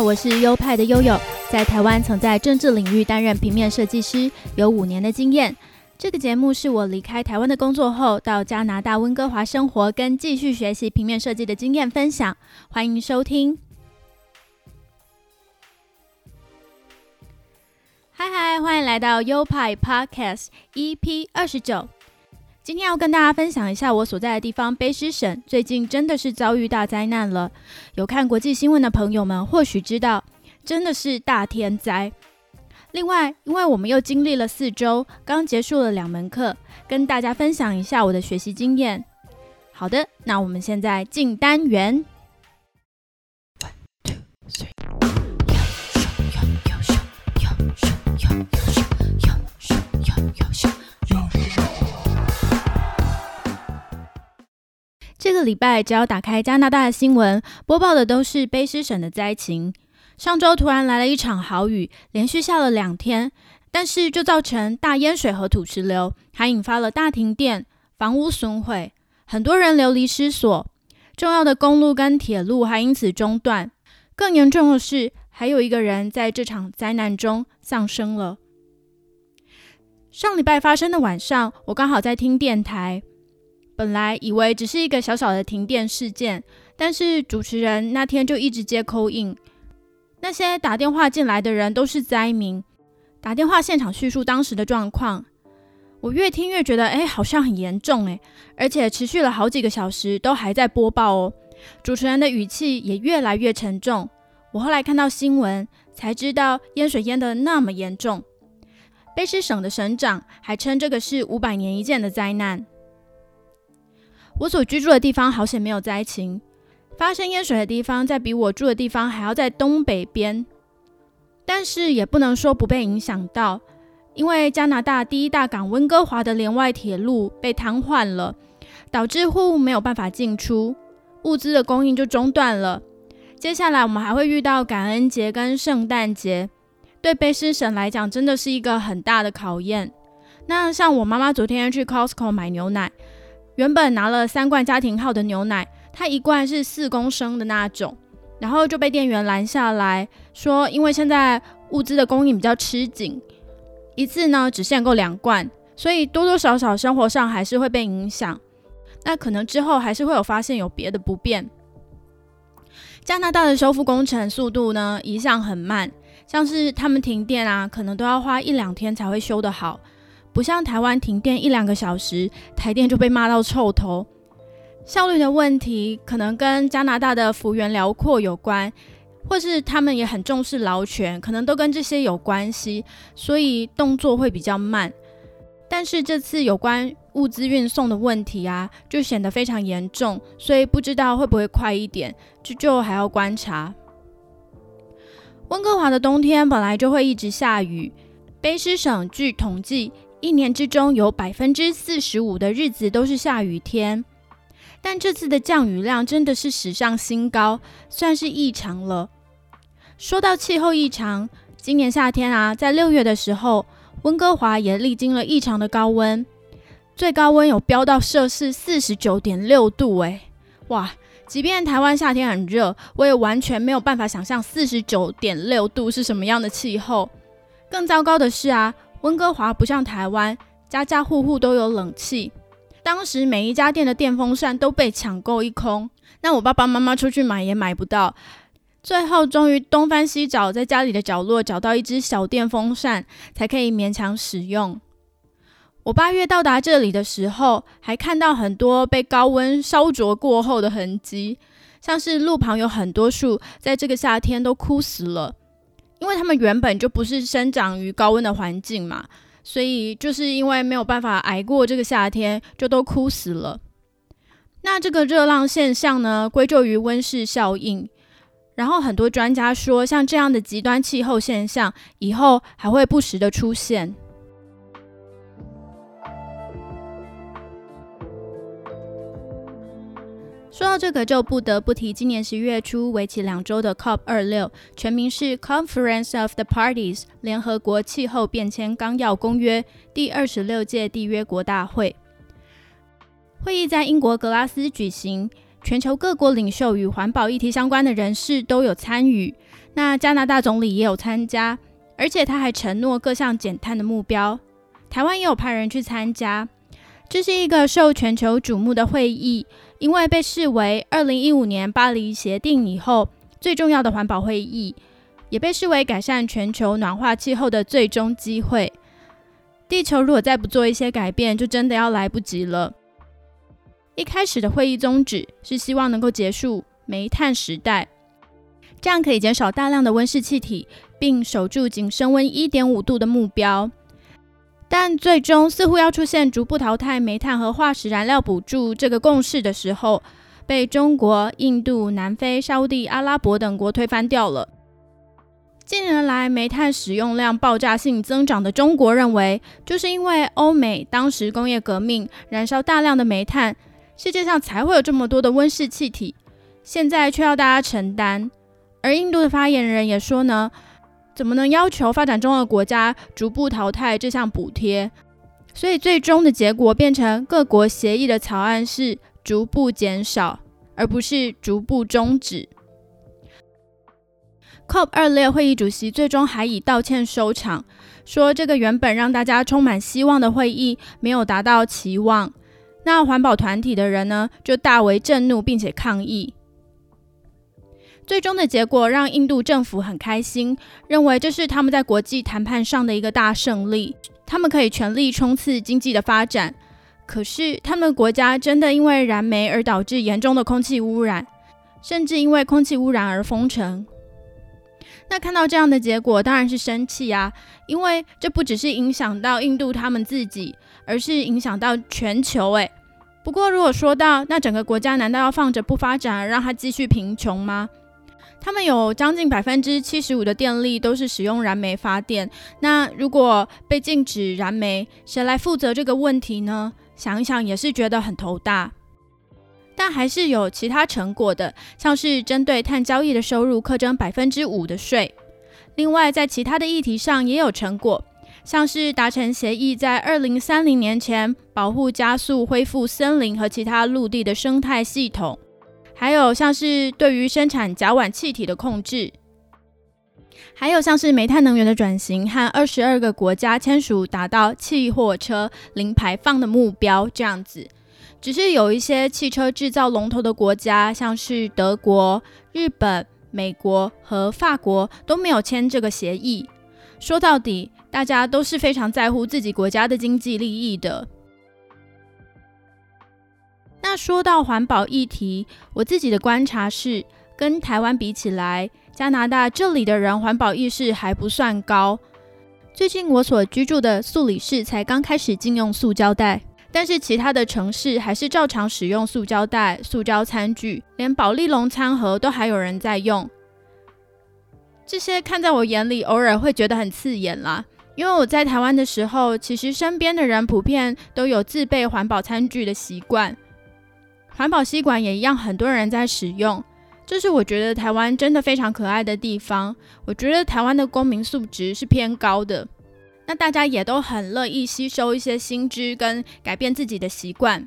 我是优派的悠悠，在台湾曾在政治领域担任平面设计师，有五年的经验。这个节目是我离开台湾的工作后，到加拿大温哥华生活跟继续学习平面设计的经验分享，欢迎收听。嗨嗨，欢迎来到优派 Podcast EP 二十九。今天要跟大家分享一下我所在的地方卑诗省最近真的是遭遇大灾难了。有看国际新闻的朋友们或许知道，真的是大天灾。另外，因为我们又经历了四周，刚结束了两门课，跟大家分享一下我的学习经验。好的，那我们现在进单元。这个礼拜，只要打开加拿大的新闻，播报的都是卑诗省的灾情。上周突然来了一场豪雨，连续下了两天，但是就造成大淹水和土石流，还引发了大停电，房屋损毁，很多人流离失所，重要的公路跟铁路还因此中断。更严重的是，还有一个人在这场灾难中丧生了。上礼拜发生的晚上，我刚好在听电台。本来以为只是一个小小的停电事件，但是主持人那天就一直接扣印。那些打电话进来的人都是灾民，打电话现场叙述当时的状况。我越听越觉得，哎，好像很严重哎，而且持续了好几个小时都还在播报哦。主持人的语气也越来越沉重。我后来看到新闻才知道，淹水淹得那么严重。卑诗省的省长还称这个是五百年一见的灾难。我所居住的地方好险没有灾情，发生淹水的地方在比我住的地方还要在东北边，但是也不能说不被影响到，因为加拿大第一大港温哥华的连外铁路被瘫痪了，导致货物没有办法进出，物资的供应就中断了。接下来我们还会遇到感恩节跟圣诞节，对卑诗省来讲真的是一个很大的考验。那像我妈妈昨天去 Costco 买牛奶。原本拿了三罐家庭号的牛奶，它一罐是四公升的那种，然后就被店员拦下来说，因为现在物资的供应比较吃紧，一次呢只限购两罐，所以多多少少生活上还是会被影响。那可能之后还是会有发现有别的不便。加拿大的修复工程速度呢一向很慢，像是他们停电啊，可能都要花一两天才会修得好。不像台湾停电一两个小时，台电就被骂到臭头。效率的问题可能跟加拿大的幅员辽阔有关，或是他们也很重视劳权，可能都跟这些有关系，所以动作会比较慢。但是这次有关物资运送的问题啊，就显得非常严重，所以不知道会不会快一点，就就还要观察。温哥华的冬天本来就会一直下雨，卑诗省据统计。一年之中有百分之四十五的日子都是下雨天，但这次的降雨量真的是史上新高，算是异常了。说到气候异常，今年夏天啊，在六月的时候，温哥华也历经了异常的高温，最高温有飙到摄氏四十九点六度，诶，哇！即便台湾夏天很热，我也完全没有办法想象四十九点六度是什么样的气候。更糟糕的是啊。温哥华不像台湾，家家户户都有冷气。当时每一家店的电风扇都被抢购一空，那我爸爸妈妈出去买也买不到。最后终于东翻西找，在家里的角落找到一只小电风扇，才可以勉强使用。我八月到达这里的时候，还看到很多被高温烧灼过后的痕迹，像是路旁有很多树，在这个夏天都枯死了。因为他们原本就不是生长于高温的环境嘛，所以就是因为没有办法挨过这个夏天，就都枯死了。那这个热浪现象呢，归咎于温室效应。然后很多专家说，像这样的极端气候现象，以后还会不时的出现。说到这个，就不得不提今年十一月初为期两周的 COP 二六，全名是 Conference of the Parties 联合国气候变迁纲要公约第二十六届缔约国大会。会议在英国格拉斯举行，全球各国领袖与环保议题相关的人士都有参与。那加拿大总理也有参加，而且他还承诺各项减碳的目标。台湾也有派人去参加。这是一个受全球瞩目的会议，因为被视为二零一五年巴黎协定以后最重要的环保会议，也被视为改善全球暖化气候的最终机会。地球如果再不做一些改变，就真的要来不及了。一开始的会议宗旨是希望能够结束煤炭时代，这样可以减少大量的温室气体，并守住仅升温一点五度的目标。但最终似乎要出现逐步淘汰煤炭和化石燃料补助这个共识的时候，被中国、印度、南非、沙地、阿拉伯等国推翻掉了。近年来煤炭使用量爆炸性增长的中国认为，就是因为欧美当时工业革命燃烧大量的煤炭，世界上才会有这么多的温室气体，现在却要大家承担。而印度的发言人也说呢。怎么能要求发展中的国家逐步淘汰这项补贴？所以最终的结果变成各国协议的草案是逐步减少，而不是逐步终止。COP 二六会议主席最终还以道歉收场，说这个原本让大家充满希望的会议没有达到期望。那环保团体的人呢，就大为震怒，并且抗议。最终的结果让印度政府很开心，认为这是他们在国际谈判上的一个大胜利，他们可以全力冲刺经济的发展。可是，他们国家真的因为燃煤而导致严重的空气污染，甚至因为空气污染而封城。那看到这样的结果，当然是生气啊，因为这不只是影响到印度他们自己，而是影响到全球。诶，不过如果说到那整个国家，难道要放着不发展，而让它继续贫穷吗？他们有将近百分之七十五的电力都是使用燃煤发电。那如果被禁止燃煤，谁来负责这个问题呢？想一想也是觉得很头大。但还是有其他成果的，像是针对碳交易的收入课征百分之五的税。另外，在其他的议题上也有成果，像是达成协议，在二零三零年前保护加速恢复森林和其他陆地的生态系统。还有像是对于生产甲烷气体的控制，还有像是煤炭能源的转型和二十二个国家签署达到汽货车零排放的目标这样子。只是有一些汽车制造龙头的国家，像是德国、日本、美国和法国都没有签这个协议。说到底，大家都是非常在乎自己国家的经济利益的。那说到环保议题，我自己的观察是，跟台湾比起来，加拿大这里的人环保意识还不算高。最近我所居住的素里市才刚开始禁用塑胶袋，但是其他的城市还是照常使用塑胶袋、塑胶餐具，连保利龙餐盒都还有人在用。这些看在我眼里，偶尔会觉得很刺眼啦。因为我在台湾的时候，其实身边的人普遍都有自备环保餐具的习惯。环保吸管也一样，很多人在使用，这是我觉得台湾真的非常可爱的地方。我觉得台湾的公民素质是偏高的，那大家也都很乐意吸收一些新知跟改变自己的习惯。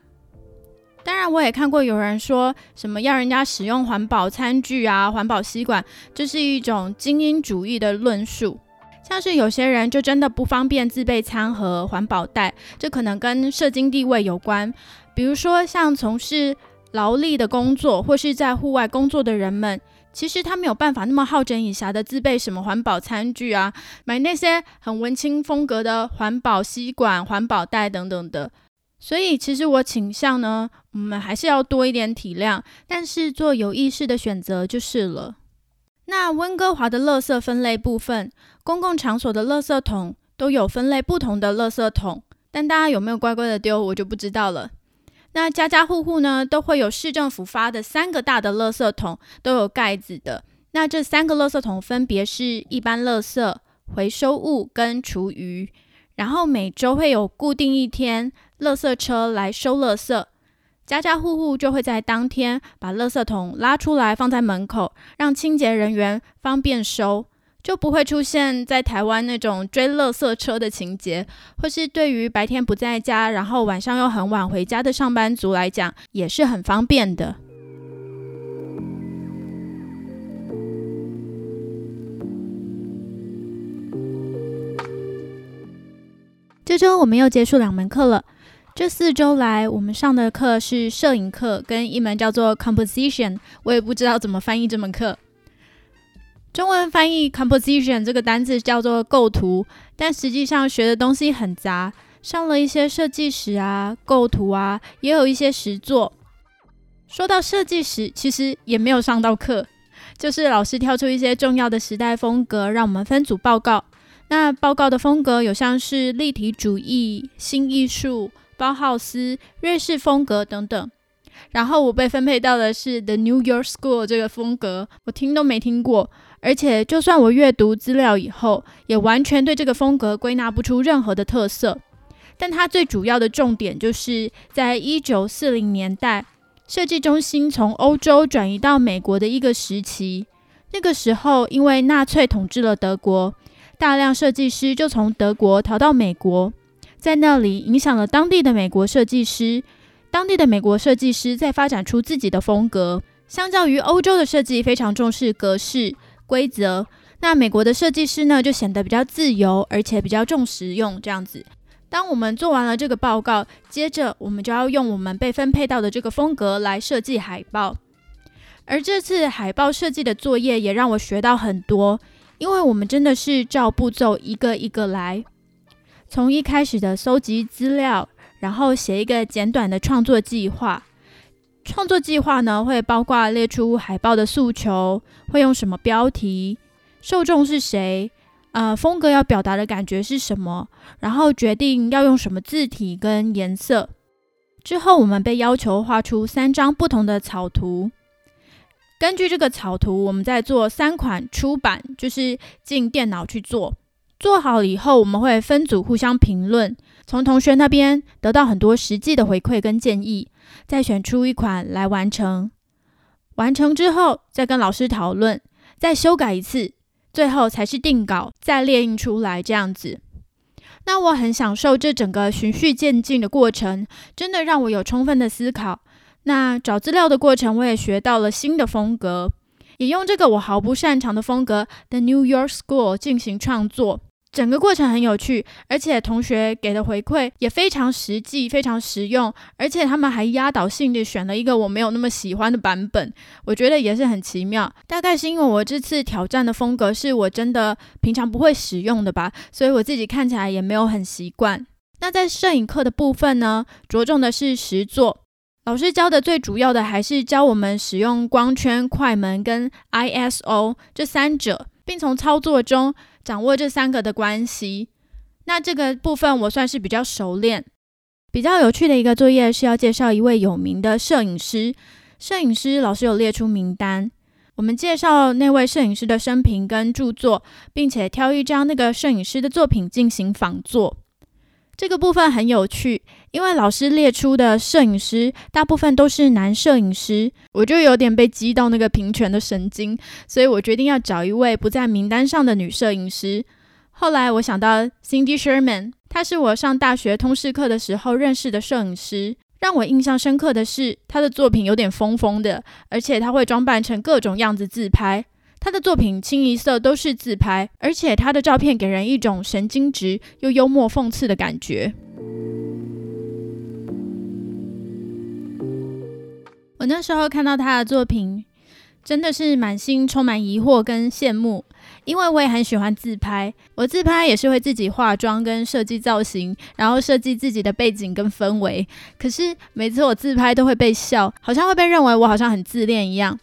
当然，我也看过有人说什么要人家使用环保餐具啊、环保吸管，这是一种精英主义的论述。像是有些人就真的不方便自备餐盒、环保袋，这可能跟社经地位有关。比如说，像从事劳力的工作或是在户外工作的人们，其实他没有办法那么好整以暇的自备什么环保餐具啊，买那些很文青风格的环保吸管、环保袋等等的。所以，其实我倾向呢，我们还是要多一点体谅，但是做有意识的选择就是了。那温哥华的垃圾分类部分，公共场所的垃圾桶都有分类不同的垃圾桶，但大家有没有乖乖的丢，我就不知道了。那家家户户呢，都会有市政府发的三个大的垃圾桶，都有盖子的。那这三个垃圾桶分别是一般垃圾、回收物跟厨余。然后每周会有固定一天，垃圾车来收垃圾，家家户户就会在当天把垃圾桶拉出来放在门口，让清洁人员方便收。就不会出现在台湾那种追乐色车的情节或是对于白天不在家然后晚上又很晚回家的上班族来讲也是很方便的。这周我们又结束两门课了这四周来我们上的课是摄影课跟一门叫做 composition 我也不知道怎么翻译这门课。中文翻译 Composition 这个单字叫做构图，但实际上学的东西很杂，上了一些设计史啊、构图啊，也有一些实作。说到设计史，其实也没有上到课，就是老师挑出一些重要的时代风格，让我们分组报告。那报告的风格有像是立体主义、新艺术。包浩斯、瑞士风格等等，然后我被分配到的是 The New York School 这个风格，我听都没听过，而且就算我阅读资料以后，也完全对这个风格归纳不出任何的特色。但它最主要的重点就是在一九四零年代，设计中心从欧洲转移到美国的一个时期。那个时候，因为纳粹统治了德国，大量设计师就从德国逃到美国。在那里影响了当地的美国设计师，当地的美国设计师在发展出自己的风格。相较于欧洲的设计非常重视格式规则，那美国的设计师呢就显得比较自由，而且比较重实用。这样子，当我们做完了这个报告，接着我们就要用我们被分配到的这个风格来设计海报。而这次海报设计的作业也让我学到很多，因为我们真的是照步骤一个一个来。从一开始的搜集资料，然后写一个简短的创作计划。创作计划呢，会包括列出海报的诉求，会用什么标题，受众是谁，呃，风格要表达的感觉是什么，然后决定要用什么字体跟颜色。之后，我们被要求画出三张不同的草图。根据这个草图，我们再做三款出版，就是进电脑去做。做好了以后，我们会分组互相评论，从同学那边得到很多实际的回馈跟建议，再选出一款来完成。完成之后，再跟老师讨论，再修改一次，最后才是定稿，再列印出来这样子。那我很享受这整个循序渐进的过程，真的让我有充分的思考。那找资料的过程，我也学到了新的风格，也用这个我毫不擅长的风格 The New York School 进行创作。整个过程很有趣，而且同学给的回馈也非常实际、非常实用，而且他们还压倒性的选了一个我没有那么喜欢的版本，我觉得也是很奇妙。大概是因为我这次挑战的风格是我真的平常不会使用的吧，所以我自己看起来也没有很习惯。那在摄影课的部分呢，着重的是实作，老师教的最主要的还是教我们使用光圈、快门跟 ISO 这三者，并从操作中。掌握这三个的关系，那这个部分我算是比较熟练。比较有趣的一个作业是要介绍一位有名的摄影师。摄影师老师有列出名单，我们介绍那位摄影师的生平跟著作，并且挑一张那个摄影师的作品进行仿作。这个部分很有趣，因为老师列出的摄影师大部分都是男摄影师，我就有点被激到那个平权的神经，所以我决定要找一位不在名单上的女摄影师。后来我想到 Cindy Sherman，她是我上大学通识课的时候认识的摄影师。让我印象深刻的是，她的作品有点疯疯的，而且她会装扮成各种样子自拍。他的作品清一色都是自拍，而且他的照片给人一种神经质又幽默讽刺的感觉。我那时候看到他的作品，真的是满心充满疑惑跟羡慕，因为我也很喜欢自拍。我自拍也是会自己化妆跟设计造型，然后设计自己的背景跟氛围。可是每次我自拍都会被笑，好像会被认为我好像很自恋一样。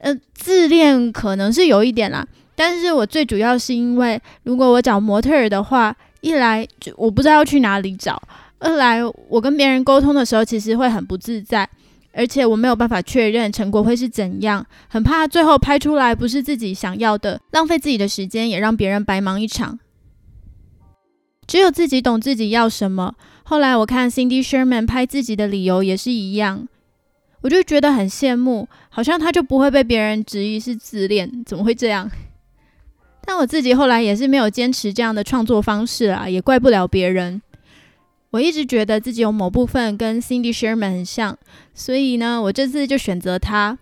呃，自恋可能是有一点啦，但是我最主要是因为，如果我找模特儿的话，一来就我不知道要去哪里找，二来我跟别人沟通的时候其实会很不自在，而且我没有办法确认成果会是怎样，很怕最后拍出来不是自己想要的，浪费自己的时间，也让别人白忙一场。只有自己懂自己要什么。后来我看 Cindy Sherman 拍自己的理由也是一样。我就觉得很羡慕，好像他就不会被别人质疑是自恋，怎么会这样？但我自己后来也是没有坚持这样的创作方式啊，也怪不了别人。我一直觉得自己有某部分跟 Cindy Sherman 很像，所以呢，我这次就选择他。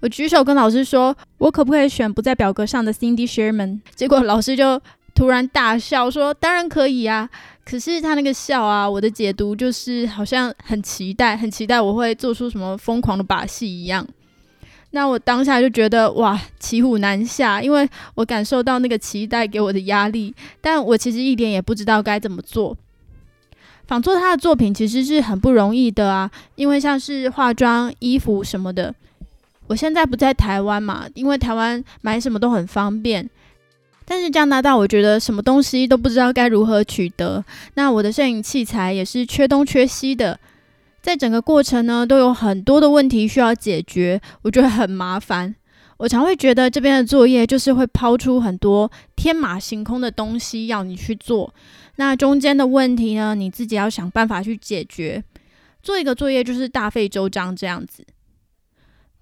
我举手跟老师说，我可不可以选不在表格上的 Cindy Sherman？结果老师就突然大笑说：“当然可以啊！”可是他那个笑啊，我的解读就是好像很期待，很期待我会做出什么疯狂的把戏一样。那我当下就觉得哇，骑虎难下，因为我感受到那个期待给我的压力，但我其实一点也不知道该怎么做。仿做他的作品其实是很不容易的啊，因为像是化妆、衣服什么的，我现在不在台湾嘛，因为台湾买什么都很方便。但是加拿大，我觉得什么东西都不知道该如何取得。那我的摄影器材也是缺东缺西的，在整个过程呢，都有很多的问题需要解决，我觉得很麻烦。我常会觉得这边的作业就是会抛出很多天马行空的东西要你去做，那中间的问题呢，你自己要想办法去解决。做一个作业就是大费周章这样子。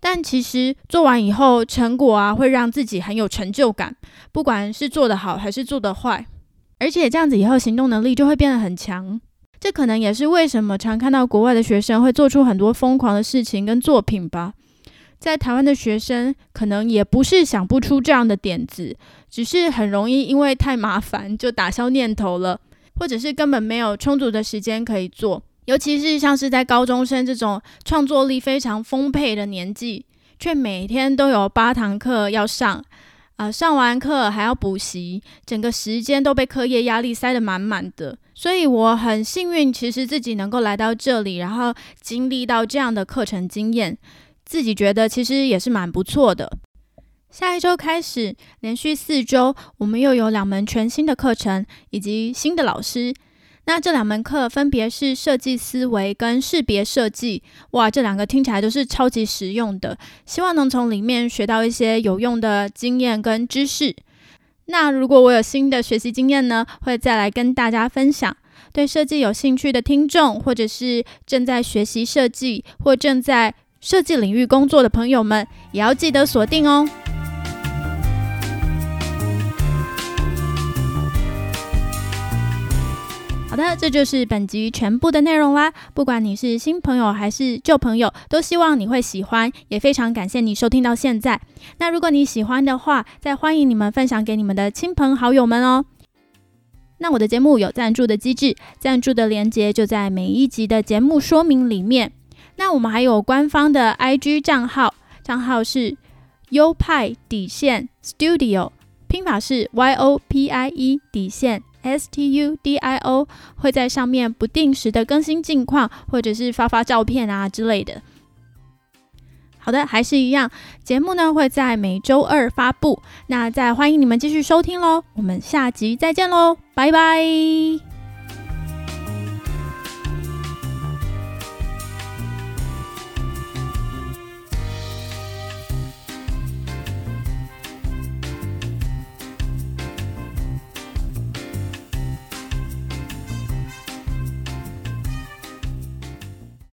但其实做完以后，成果啊会让自己很有成就感，不管是做得好还是做得坏，而且这样子以后行动能力就会变得很强。这可能也是为什么常看到国外的学生会做出很多疯狂的事情跟作品吧。在台湾的学生可能也不是想不出这样的点子，只是很容易因为太麻烦就打消念头了，或者是根本没有充足的时间可以做。尤其是像是在高中生这种创作力非常丰沛的年纪，却每天都有八堂课要上，啊，上完课还要补习，整个时间都被课业压力塞得满满的。所以我很幸运，其实自己能够来到这里，然后经历到这样的课程经验，自己觉得其实也是蛮不错的。下一周开始，连续四周，我们又有两门全新的课程以及新的老师。那这两门课分别是设计思维跟识别设计，哇，这两个听起来都是超级实用的，希望能从里面学到一些有用的经验跟知识。那如果我有新的学习经验呢，会再来跟大家分享。对设计有兴趣的听众，或者是正在学习设计或正在设计领域工作的朋友们，也要记得锁定哦。好的，这就是本集全部的内容啦。不管你是新朋友还是旧朋友，都希望你会喜欢，也非常感谢你收听到现在。那如果你喜欢的话，再欢迎你们分享给你们的亲朋好友们哦。那我的节目有赞助的机制，赞助的链接就在每一集的节目说明里面。那我们还有官方的 IG 账号，账号是优派底线 Studio，拼法是 Y O P I E 底线。S T U D I O 会在上面不定时的更新近况，或者是发发照片啊之类的。好的，还是一样，节目呢会在每周二发布。那再欢迎你们继续收听喽，我们下集再见喽，拜拜。